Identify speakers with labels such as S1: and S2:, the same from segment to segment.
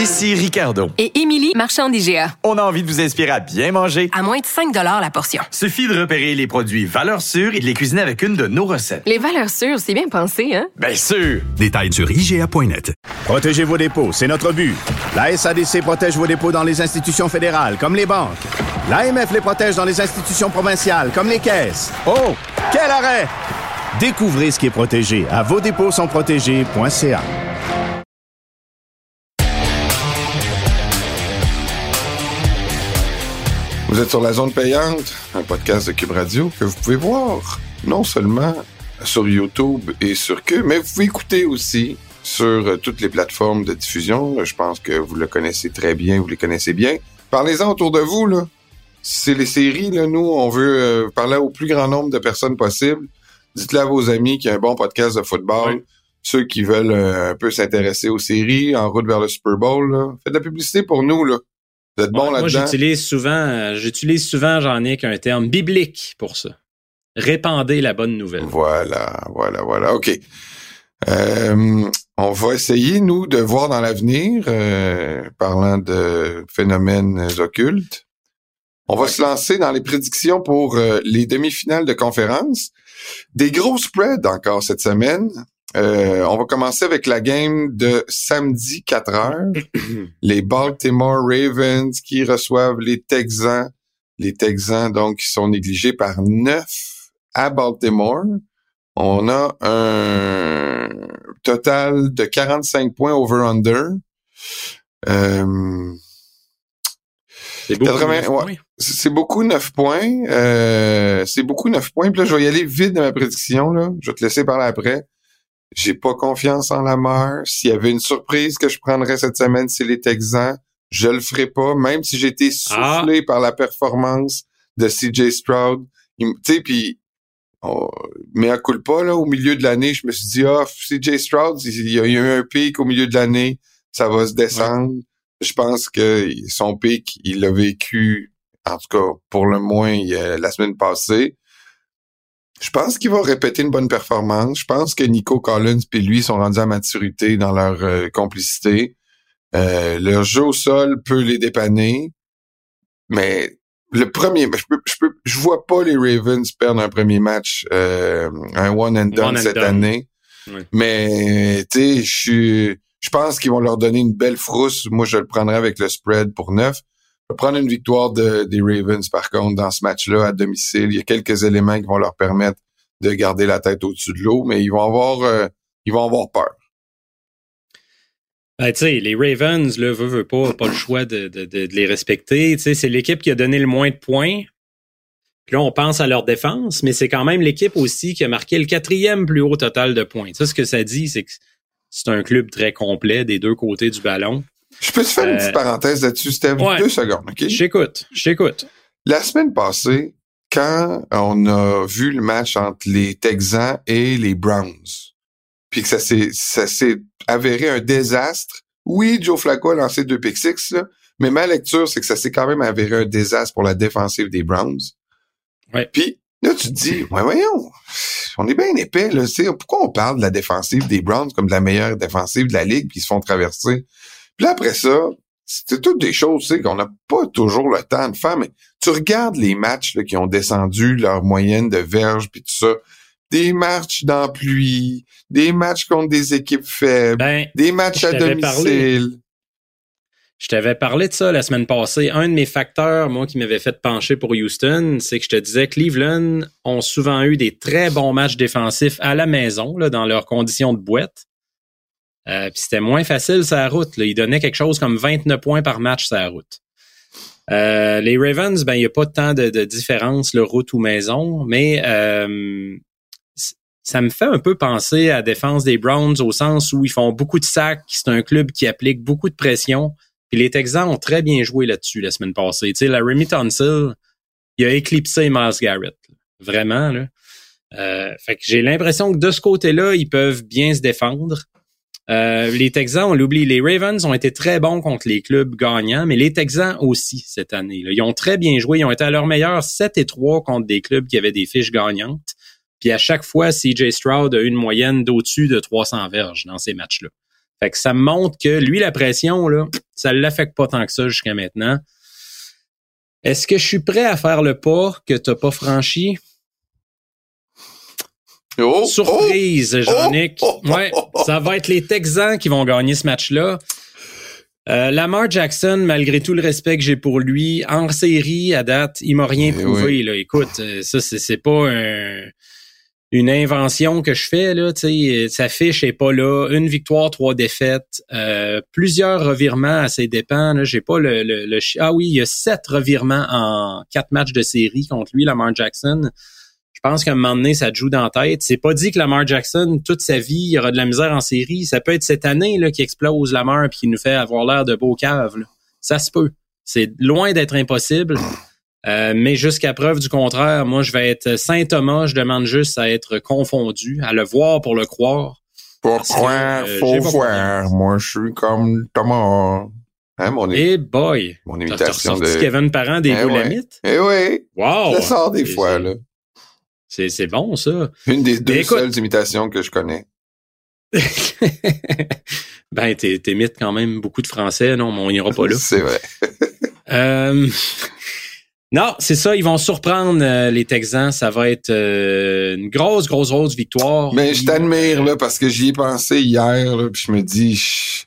S1: Ici Ricardo.
S2: Et Émilie, marchand d'IGA.
S1: On a envie de vous inspirer à bien manger.
S2: À moins de 5 la portion.
S1: Suffit de repérer les produits valeurs sûres et de les cuisiner avec une de nos recettes.
S2: Les valeurs sûres, c'est bien pensé, hein?
S1: Bien sûr!
S3: Détails sur IGA.net.
S4: Protégez vos dépôts, c'est notre but. La SADC protège vos dépôts dans les institutions fédérales, comme les banques. L'AMF les protège dans les institutions provinciales, comme les caisses. Oh, quel arrêt! Découvrez ce qui est protégé à vos dépôts sont protégés.ca.
S5: Vous êtes sur la zone payante, un podcast de Cube Radio que vous pouvez voir non seulement sur YouTube et sur Cube, mais vous pouvez écouter aussi sur euh, toutes les plateformes de diffusion. Je pense que vous le connaissez très bien, vous les connaissez bien. Parlez-en autour de vous, là. C'est les séries, là, nous, on veut euh, parler au plus grand nombre de personnes possible. Dites-le à vos amis qu'il y a un bon podcast de football. Ceux qui veulent euh, un peu s'intéresser aux séries, en route vers le Super Bowl, là. Faites de la publicité pour nous, là. Vous êtes bon
S6: Moi,
S5: là-dedans?
S6: j'utilise souvent, euh, j'utilise souvent, j'en ai qu'un terme biblique pour ça. Répandez la bonne nouvelle.
S5: Voilà, voilà, voilà. OK. Euh, on va essayer, nous, de voir dans l'avenir, euh, parlant de phénomènes occultes. On va se lancer dans les prédictions pour euh, les demi-finales de conférence. Des gros spreads encore cette semaine. Euh, on va commencer avec la game de samedi 4 heures. les Baltimore Ravens qui reçoivent les Texans. Les Texans, donc, qui sont négligés par 9 à Baltimore. On a un total de 45 points over-under. Euh,
S6: C'est beaucoup.
S5: 80,
S6: neuf
S5: ouais.
S6: points.
S5: c'est beaucoup 9 points. Euh, c'est beaucoup 9 points. Puis là, je vais y aller vite de ma prédiction. Là. Je vais te laisser parler après. J'ai pas confiance en la mort. S'il y avait une surprise que je prendrais cette semaine, c'est les Texans. Je le ferai pas, même si j'ai été soufflé par la performance de CJ Stroud. Tu sais, puis on- mais à coup pas là, au milieu de l'année, je me suis dit, ah, CJ Stroud, il y a eu un pic au milieu de l'année, ça va se descendre. Je pense que son pic, il l'a vécu, en tout cas, pour le moins, a- la semaine passée. Je pense qu'il va répéter une bonne performance. Je pense que Nico Collins et lui sont rendus à maturité dans leur euh, complicité. Euh, leur jeu au sol peut les dépanner, mais le premier, je peux, je peux, je vois pas les Ravens perdre un premier match, euh, un one and done
S6: One and
S5: cette
S6: done.
S5: année. Mais tu sais, je suis, je pense qu'ils vont leur donner une belle frousse. Moi, je le prendrai avec le spread pour neuf. Prendre une victoire de, des Ravens, par contre, dans ce match-là, à domicile. Il y a quelques éléments qui vont leur permettre de garder la tête au-dessus de l'eau, mais ils vont avoir, euh, ils vont avoir peur.
S6: Ben, les Ravens, là, veut, veut pas, pas le choix de, de, de, de les respecter. C'est l'équipe qui a donné le moins de points. Puis là, on pense à leur défense, mais c'est quand même l'équipe aussi qui a marqué le quatrième plus haut total de points. Ça, ce que ça dit, c'est que c'est un club très complet des deux côtés du ballon.
S5: Je peux te faire une
S6: Euh,
S5: petite parenthèse là-dessus, Steph?
S6: ouais.
S5: Deux secondes, OK?
S6: Je t'écoute.
S5: La semaine passée, quand on a vu le match entre les Texans et les Browns, puis que ça s'est, ça s'est avéré un désastre. Oui, Joe Flacco a lancé deux pick six, là, mais ma lecture, c'est que ça s'est quand même avéré un désastre pour la défensive des Browns.
S6: Ouais.
S5: Puis là, tu te dis, ouais, voyons, on est bien épais, là, tu sais, pourquoi on parle de la défensive des Browns comme de la meilleure défensive de la ligue, puis ils se font traverser. Puis là, après ça, c'est toutes des choses, tu sais, qu'on n'a pas toujours le temps de faire, mais tu regardes les matchs là, qui ont descendu leur moyenne de verge puis tout ça, des matchs dans pluie, des matchs contre des équipes faibles,
S6: Ben,
S5: des matchs à
S6: parlé.
S5: domicile.
S6: Je t'avais parlé de ça la semaine passée. Un de mes facteurs, moi, qui m'avait fait pencher pour Houston, c'est que je te disais Cleveland ont souvent eu des très bons matchs défensifs à la maison, là, dans leurs conditions de boîte. Euh, Puis c'était moins facile sa route. Là. Ils donnaient quelque chose comme 29 points par match sa route. Euh, les Ravens, ben il n'y a pas tant de, de différence, le route ou maison, mais euh, ça me fait un peu penser à la défense des Browns au sens où ils font beaucoup de sacs, c'est un club qui applique beaucoup de pression. Puis les Texans ont très bien joué là-dessus la semaine passée. Tu sais, la Remy Tonsil, il a éclipsé Miles Garrett. Vraiment, là. Euh, fait que j'ai l'impression que de ce côté-là, ils peuvent bien se défendre. Euh, les Texans, on l'oublie, les Ravens ont été très bons contre les clubs gagnants, mais les Texans aussi cette année. Là. Ils ont très bien joué. Ils ont été à leur meilleur 7 et 3 contre des clubs qui avaient des fiches gagnantes. Puis à chaque fois, CJ Stroud a une moyenne d'au-dessus de 300 verges dans ces matchs-là. Fait que ça montre que lui, la pression, là, ça l'affecte pas tant que ça jusqu'à maintenant. Est-ce que je suis prêt à faire le pas que t'as pas franchi?
S5: Oh,
S6: Surprise,
S5: oh,
S6: Jean-Nic.
S5: oh,
S6: ouais,
S5: oh.
S6: ça va être les Texans qui vont gagner ce match-là. Euh, Lamar Jackson, malgré tout le respect que j'ai pour lui, en série à date, il m'a rien
S5: Eh
S6: prouvé.
S5: oui.
S6: Là. Écoute, euh, ça c'est c'est pas un- une invention que je fais là. Sais, sa fiche est pas là. Une victoire, trois défaites, euh, plusieurs revirements à ses dépens. Là, j'ai pas le, le, ah oui, il y a sept revirements en quatre matchs de série contre lui, Lamar Jackson. Je pense qu'à un moment donné, ça te joue dans la tête. C'est pas dit que Lamar Jackson, toute sa vie, il aura de la misère en série. Ça peut être cette année là, qui explose Lamar puis qui nous fait avoir l'air de beau cave. là. Ça se peut. C'est loin d'être impossible. Euh, mais jusqu'à preuve du contraire, moi, je vais être Saint Thomas. Je demande juste à être confondu, à le voir pour le croire.
S5: Pourquoi
S6: Parce que, euh,
S5: faut voir? Moi, je suis comme Thomas. Hein, mon,
S6: Et boy!
S5: mon imitation de...
S6: Kevin Parent des
S5: Eh
S6: Boulamites?
S5: Eh oui,
S6: Wow!
S5: le sors des fois, là.
S6: C'est, c'est bon, ça.
S5: Une des deux
S6: écoute-
S5: seules imitations que je connais.
S6: ben, t'es, t'imites quand même beaucoup de français, non, mais on n'ira pas là.
S5: C'est vrai.
S6: Euh, non, c'est ça, ils vont surprendre euh, les Texans. Ça va être euh, une grosse, grosse, grosse victoire.
S5: Mais je
S6: Puis,
S5: t'admire, là, parce que j'y ai pensé hier, là, puis je me dis... je-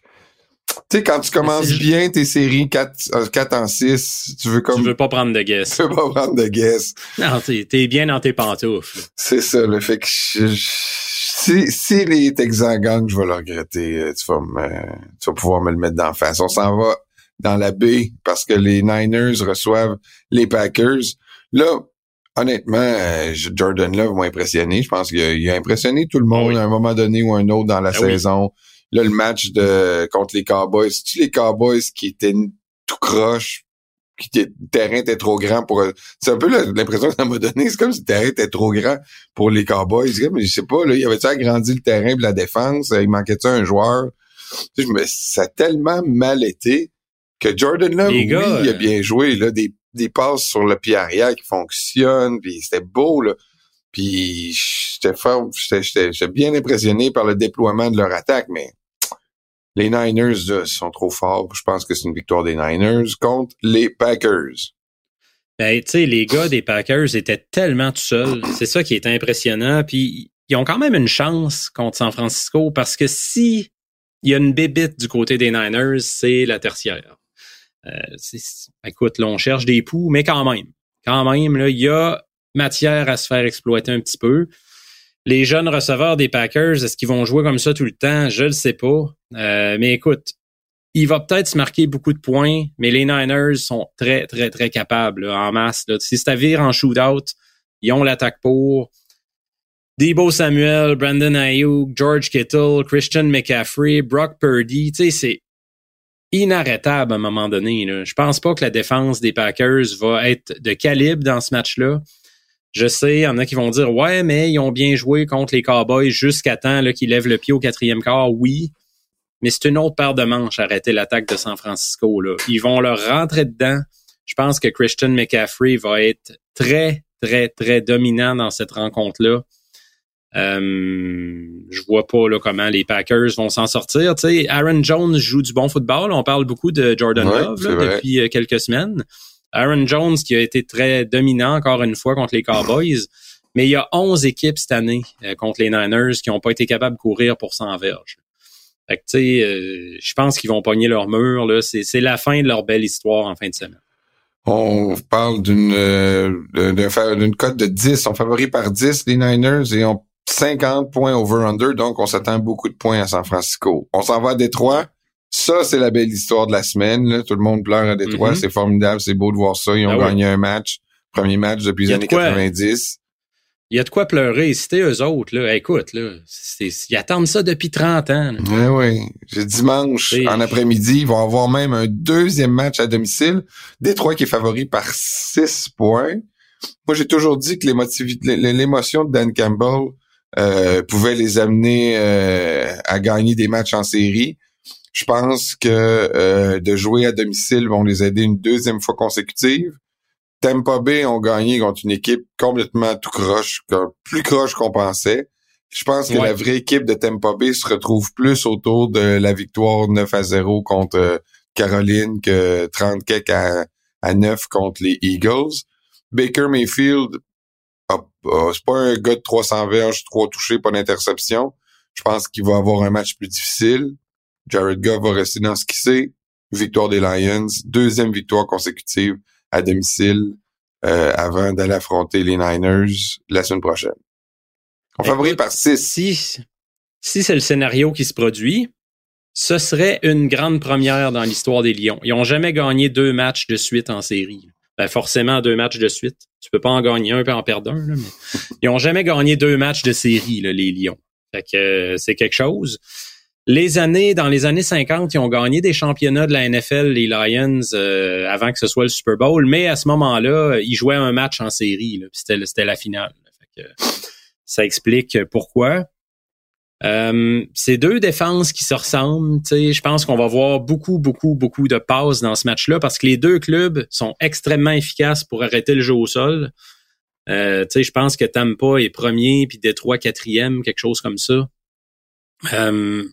S5: Tu sais, quand tu commences bien tes séries 4, 4 en 6, tu veux
S6: Tu
S5: comme...
S6: veux pas prendre de guess.
S5: Tu veux pas prendre de guess.
S6: Non, t'es, bien dans tes pantoufles.
S5: C'est ça, le fait que je- je- si, si les Texans gagnent, je vais le regretter. Euh, Tu vas, me, tu vas pouvoir me le mettre d'en face. On s'en va dans la baie parce que les Niners reçoivent les Packers. Là, honnêtement, euh, Jordan Love m'a impressionné. Je pense qu'il a, impressionné tout le monde
S6: Oui.
S5: à un moment donné ou un autre dans la
S6: Ah oui.
S5: Là, le match de contre les Cowboys, c'est-tu les Cowboys qui étaient tout croche, qui le terrain était trop grand pour... C'est un peu l'impression que ça m'a donné. C'est comme si le terrain était trop grand pour les Cowboys. Comme, je sais pas, là, il avait-tu agrandi le terrain pour la défense? Il manquait-tu un joueur? Tu sais, je me- ça a tellement mal été que Jordan Love, oui,
S6: gars,
S5: il a bien joué, là, des, des passes sur le pied arrière qui fonctionnent, puis c'était beau, là. Puis j'étais fort, j'étais, j'étais, j'étais bien impressionné par le déploiement de leur attaque, mais les Niners sont trop forts. Je pense que c'est une victoire des Niners contre les Packers.
S6: Ben, tu sais, les gars des Packers étaient tellement tout seuls. C'est ça qui est impressionnant. Puis, ils ont quand même une chance contre San Francisco parce que si il y a une bébite du côté des Niners, c'est la tertiaire. Euh, écoute, là, on cherche des poux, mais quand même. Quand même, là, il y a matière à se faire exploiter un petit peu. Les jeunes receveurs des Packers, est-ce qu'ils vont jouer comme ça tout le temps? Je le sais pas. Euh, mais écoute, il va peut-être se marquer beaucoup de points, mais les Niners sont très, très, très capables en masse. Là. Si ça vire en shootout, ils ont l'attaque pour. Debo Samuel, Brandon Ayuk, George Kittle, Christian McCaffrey, Brock Purdy, tu sais, c'est inarrêtable à un moment donné. Là. Je pense pas que la défense des Packers va être de calibre dans ce match-là. Je sais, il y en a qui vont dire Ouais, mais ils ont bien joué contre les Cowboys jusqu'à temps là, qu'ils lèvent le pied au quatrième quart. Oui, mais c'est une autre paire de manches arrêter l'attaque de San Francisco. Là. Ils vont leur rentrer dedans. Je pense que Christian McCaffrey va être très, très, très dominant dans cette rencontre-là. Euh, je vois pas là, comment les Packers vont s'en sortir. Tu sais, Aaron Jones joue du bon football. On parle beaucoup de Jordan
S5: Ouais,
S6: Love là, depuis euh, quelques semaines. Aaron Jones qui a été très dominant encore une fois contre les Cowboys. Mais il y a 11 équipes cette année euh, contre les Niners qui n'ont pas été capables de courir pour 100 verges. Fait que, euh, je pense qu'ils vont pogner leur mur. C'est, la fin de leur belle histoire en fin de semaine.
S5: On parle d'une euh, cote de 10. On favoris par 10 les Niners et on 50 points over-under, donc on s'attend beaucoup de points à San Francisco. On s'en va à Détroit. Ça, c'est la belle histoire de la semaine. là. Tout le monde pleure à Détroit.
S6: Mhm.
S5: C'est formidable. C'est beau de voir ça. Ils ont
S6: Ah
S5: gagné un match. Premier match depuis les années
S6: quoi.
S5: 90.
S6: Il y a de quoi pleurer. C'était eux autres, là. Écoute, là, ils attendent ça depuis 30 ans. là.
S5: Oui, oui. Dimanche, en après-midi, ils vont avoir même un deuxième match à domicile. Détroit qui est favori par 6 points. Moi, j'ai toujours dit que l'émotion de Dan Campbell euh, pouvait les amener euh, à gagner des matchs en série. Je pense que euh, de jouer à domicile vont les aider une deuxième fois consécutive. Tampa Bay ont gagné contre une équipe complètement tout croche, plus croche qu'on pensait. Je pense que la vraie équipe de Tampa Bay se retrouve plus autour de la victoire 9 à 0 contre Caroline que 30 kek à, à 9 contre les Eagles. Baker Mayfield, c'est pas un gars de 300 verges, trois touchés, pas d'interception. Je pense qu'il va avoir un match plus difficile. Jared Goff va rester dans ce qu'il sait. Victoire des Lions, deuxième victoire consécutive à domicile euh, avant d'aller affronter les Niners la semaine prochaine. On favorise par 6.
S6: Si, si c'est le scénario qui se produit, ce serait une grande première dans l'histoire des Lions. Ils ont jamais gagné deux matchs de suite en série. Ben forcément deux matchs de suite. Tu peux pas en gagner un et en perdre un. mais ils ont jamais gagné deux matchs de série, là, les Lions. Fait que euh, c'est quelque chose. Les années, dans les années 50, ils ont gagné des championnats de la NFL, les Lions, euh, avant que ce soit le Super Bowl. Mais à ce moment-là, ils jouaient un match en série. C'était, la finale. Que, ça explique pourquoi. Euh, c'est deux défenses qui se ressemblent. Je pense qu'on va voir beaucoup, beaucoup, beaucoup de passes dans ce match-là parce que les deux clubs sont extrêmement efficaces pour arrêter le jeu au sol. Euh, je pense que Tampa est premier, puis Détroit quatrième, quelque chose comme ça. Euh,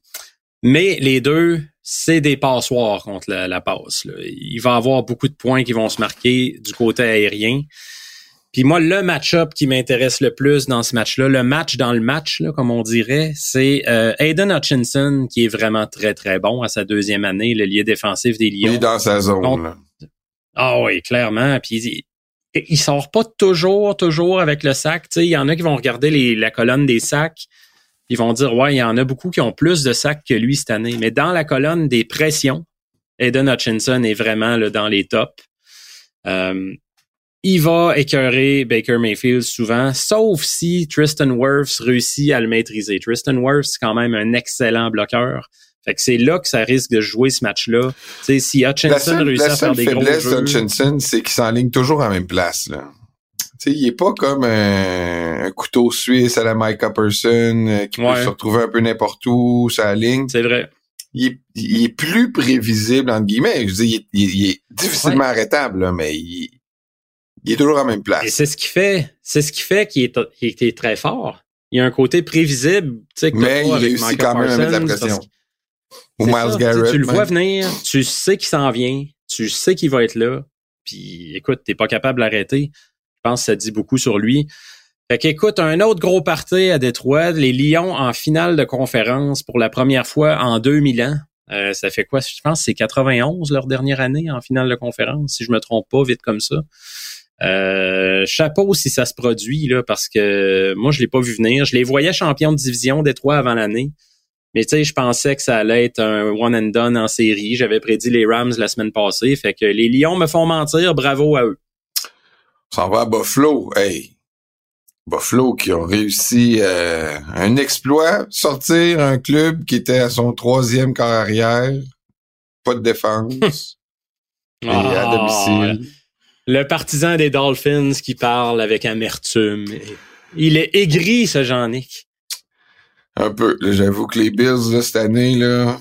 S6: mais les deux, c'est des passoires contre la, la passe. Là. Il va y avoir beaucoup de points qui vont se marquer du côté aérien. Puis moi, le match-up qui m'intéresse le plus dans ce match-là, le match dans le match, là, comme on dirait, c'est euh, Aiden Hutchinson qui est vraiment très, très bon à sa deuxième année, le lieu défensif des Lions.
S5: Il est dans sa zone.
S6: Ah oui, clairement. Puis il, il, sort pas toujours, toujours avec le sac. Il y en a qui vont regarder les, la colonne des sacs. Ils vont dire, ouais, il y en a beaucoup qui ont plus de sacs que lui cette année. Mais dans la colonne des pressions, Aiden Hutchinson est vraiment là, dans les tops. Euh, il va écœurer Baker Mayfield souvent, sauf si Tristan Wirfs réussit à le maîtriser. Tristan Wirfs, c'est quand même un excellent bloqueur. Fait que c'est là que ça risque de jouer ce match-là. Si Hutchinson réussit à faire des gros jeux... La
S5: faiblesse d'Hutchinson, c'est qu'il s'enligne toujours à la même place, là. Tu sais, il est pas comme un, couteau suisse à la Micah Person euh, qui peut se retrouver un peu n'importe où, sa ligne.
S6: C'est vrai.
S5: Il est, plus prévisible, entre guillemets. Je veux dire, il, est, difficilement arrêtable, là, mais il, il est toujours à la même place.
S6: Et c'est ce qui fait, c'est ce qui fait qu'il est, est, très fort. Il y a un côté prévisible, tu sais, que
S5: Mais il réussit quand même à mettre la pression.
S6: Ou Miles Garrett. Tu, le vois venir, tu sais qu'il s'en vient, tu sais qu'il va être là, puis écoute, t'es pas capable d'arrêter. Je pense que ça dit beaucoup sur lui. Fait qu'écoute, un autre gros parti à Détroit, les Lions en finale de conférence pour la première fois en 2000 ans. Euh, ça fait quoi? Je pense que c'est 91 leur dernière année en finale de conférence, si je me trompe pas, vite comme ça. Euh, chapeau si ça se produit là, parce que moi je l'ai pas vu venir. Je les voyais champions de division des trois avant l'année. Mais tu sais, je pensais que ça allait être un one and done en série. J'avais prédit les Rams la semaine passée. Fait que les Lions me font mentir. Bravo à eux.
S5: Ça va à Buffalo. Hey. Buffalo qui ont réussi euh, un exploit, sortir un club qui était à son troisième carrière, pas de défense, et à
S6: Ah,
S5: domicile.
S6: Le partisan des Dolphins qui parle avec amertume. Il est aigri, ce Jean-Nic.
S5: Un peu. J'avoue que les Bills, là, cette année, là,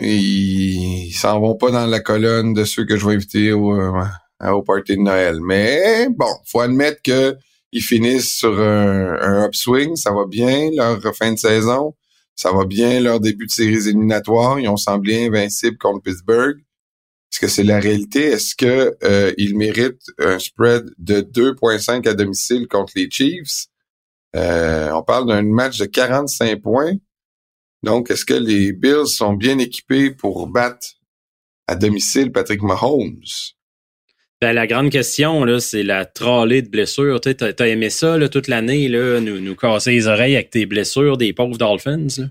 S5: ils s'en vont pas dans la colonne de ceux que je vais inviter au, euh, au party de Noël. Mais bon, faut admettre que ils finissent sur un, un upswing. Ça va bien, leur fin de saison. Ça va bien, leur début de séries éliminatoires. Ils ont semblé invincibles contre Pittsburgh. Est-ce que c'est la réalité? Est-ce que euh, ils méritent un spread de 2.5 à domicile contre les Chiefs? Euh, on parle d'un match de 45 points. Donc, est-ce que les Bills sont bien équipés pour battre à domicile Patrick Mahomes?
S6: Ben, la grande question, là, c'est la trollée de blessures. Tu as, as aimé ça là, toute l'année, là, nous, nous casser les oreilles avec tes blessures des pauvres Dolphins. Là?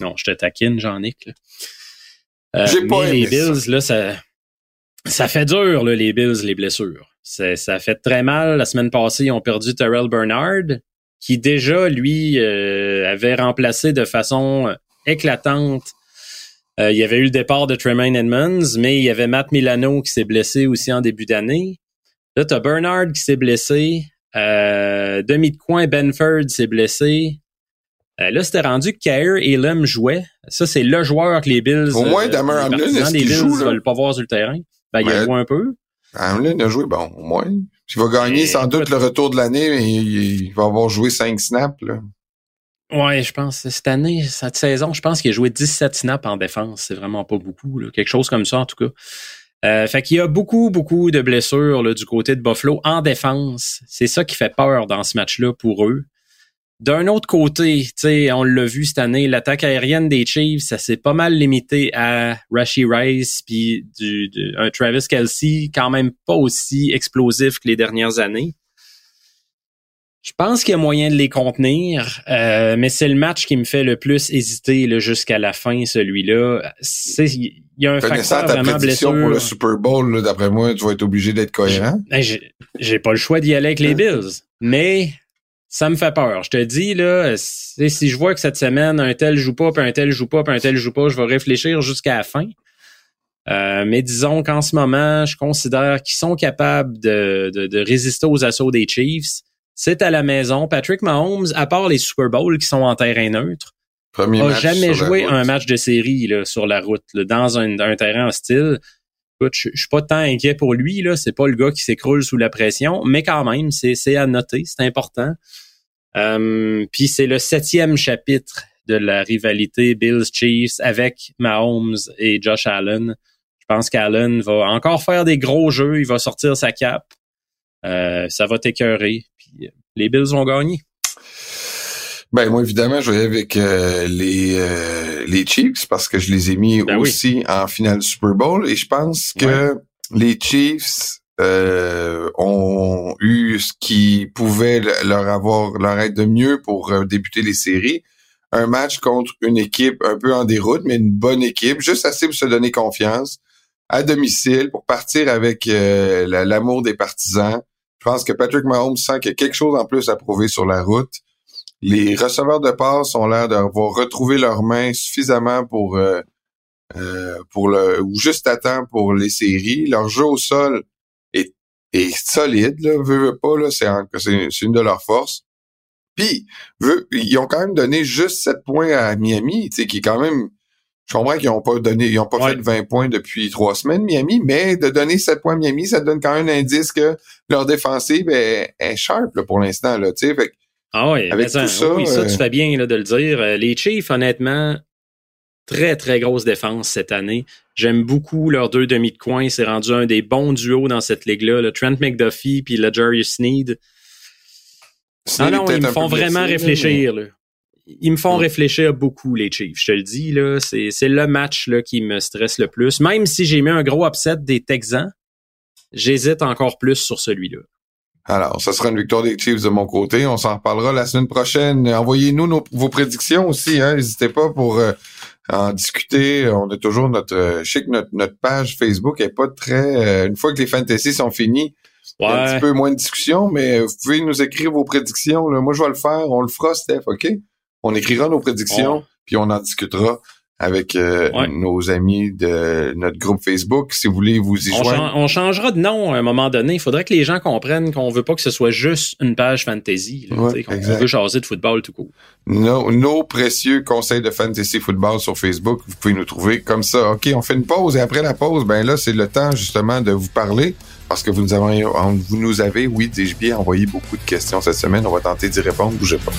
S6: Non, je te taquine, Jean-Nic. Euh,
S5: J'ai pas
S6: mais
S5: aimé
S6: les Bills, là, ça, ça fait dur, là, les Bills, les blessures. Ça, ça fait très mal. La semaine passée, ils ont perdu Terrell Bernard, qui déjà, lui, euh, avait remplacé de façon éclatante euh, il y avait eu le départ de Tremaine Edmonds, mais il y avait Matt Milano qui s'est blessé aussi en début d'année. Là, tu as Bernard qui s'est blessé. Euh, demi de coin, Benford s'est blessé. Euh, là, c'était rendu que Kair Elam jouait. Ça, c'est le joueur que les Bills.
S5: Au moins,
S6: euh,
S5: Damar
S6: les
S5: Hamlin, est-ce qu'il
S6: Bills
S5: joue, là?
S6: veulent pas voir sur le terrain. Ben, il a joué un peu.
S5: Hamlin a joué, bon, au moins. Il va gagner
S6: Et
S5: sans doute le retour de l'année, mais il, il va avoir joué 5 snaps. Là.
S6: Ouais, je pense, cette année, cette saison, je pense qu'il a joué 17 snaps en défense. C'est vraiment pas beaucoup, là. Quelque chose comme ça, en tout cas. Euh, fait qu'il y a beaucoup, beaucoup de blessures là, du côté de Buffalo en défense. C'est ça qui fait peur dans ce match-là pour eux. D'un autre côté, on l'a vu cette année, l'attaque aérienne des Chiefs, ça s'est pas mal limité à Rashi Rice puis du, du- un Travis Kelsey, quand même pas aussi explosif que les dernières années. Je pense qu'il y a moyen de les contenir, euh, mais c'est le match qui me fait le plus hésiter là, jusqu'à la fin, celui-là. C'est- Il y a un
S5: Connaissant
S6: facteur
S5: ta
S6: vraiment blessure.
S5: pour le Super Bowl, d'après moi, tu vas être obligé d'être cohérent.
S6: Hey, j'ai- J'ai pas le choix d'y aller avec les Bills, mais ça me fait peur. Je te dis, là, si si je vois que cette semaine, un tel joue pas, puis un tel joue pas, puis un tel joue pas, je vais réfléchir jusqu'à la fin. Euh, mais disons qu'en ce moment, je considère qu'ils sont capables de, de, de résister aux assauts des Chiefs. C'est à la maison. Patrick Mahomes, à part les Super Bowls qui sont en terrain neutre,
S5: Premier
S6: a
S5: match
S6: jamais joué un match de série là, sur la route, là, dans un, un terrain hostile. Écoute, je, je suis pas tant inquiet pour lui, là. C'est pas le gars qui s'écroule sous la pression, mais quand même, c'est, à noter, c'est important. Euh, Puis c'est le septième chapitre de la rivalité Bills-Chiefs avec Mahomes et Josh Allen. Je pense qu'Allen va encore faire des gros jeux, il va sortir sa cape. Euh, ça va t'écœurer. Les Bills vont gagner.
S5: Ben moi évidemment, je vais avec euh, les euh, les Chiefs parce que je les ai mis
S6: Ben oui.
S5: aussi en finale du Super Bowl et je pense que les Chiefs euh, ont eu ce qui pouvait le- leur avoir leur être de mieux pour euh, débuter les séries. Un match contre une équipe un peu en déroute, mais une bonne équipe, juste assez pour se donner confiance à domicile pour partir avec euh, la- l'amour des partisans. Je pense que Patrick Mahomes sent qu'il y a quelque chose en plus à prouver sur la route. Les receveurs de passe ont l'air d'avoir retrouvé leurs mains suffisamment pour euh, euh, pour le ou juste à temps pour les séries. Leur jeu au sol est, solide, là, veut, veut pas, là, c'est, c'est, une de leurs forces. Puis, ils ont quand même donné juste 7 points à Miami, tu sais, qui est quand même. Je comprends qu'ils ont pas donné, ils ont pas
S6: Ouais.
S5: fait 20 points depuis trois semaines, Miami, mais de donner 7 points à Miami, ça donne quand même un indice que leur défensive est, est sharp là, pour l'instant. Là. Fait
S6: Ah oui,
S5: Avec tout ça,
S6: oui, ça,
S5: euh,
S6: tu fais bien là, de le dire. Euh, Les Chiefs, honnêtement, très, très grosse défense cette année. J'aime beaucoup leurs deux demi de coin. C'est rendu un des bons duos dans cette ligue-là. Le Trent McDuffie puis le Jarius Sneed. Ah
S5: Snead est
S6: non, ils me font vraiment
S5: blessé,
S6: réfléchir. Là. Ils me font réfléchir beaucoup, les Chiefs. Je te le dis, là, c'est, c'est le match là, qui me stresse le plus. Même si j'ai mis un gros upset des Texans, j'hésite encore plus sur celui-là.
S5: Alors, ça sera une victoire des Chiefs de mon côté. On s'en reparlera la semaine prochaine. Envoyez-nous nos- vos prédictions aussi. Hein. N'hésitez pas pour euh, en discuter. On a toujours notre... euh, je sais que notre, notre page Facebook est pas très... euh, une fois que les fantasy sont finis, un petit peu moins de discussion, mais vous pouvez nous écrire vos prédictions. Là. Moi, je vais le faire. On le fera, Steph, OK? On écrira nos prédictions, puis on en discutera avec euh,
S6: Ouais.
S5: nos amis de notre groupe Facebook. Si vous voulez vous y
S6: On,
S5: joindre.
S6: on changera de nom à un moment donné. Il faudrait que les gens comprennent qu'on veut pas que ce soit juste une page fantasy. là,
S5: Ouais, exact.
S6: veut jaser de football tout court.
S5: nos, nos précieux conseils de fantasy football sur Facebook. Vous pouvez nous trouver comme ça. OK, on fait une pause et après la pause, ben là, c'est le temps justement de vous parler parce que vous nous avez, vous nous avez, oui, dis-je bien, envoyé beaucoup de questions cette semaine. On va tenter d'y répondre. Bougez pas.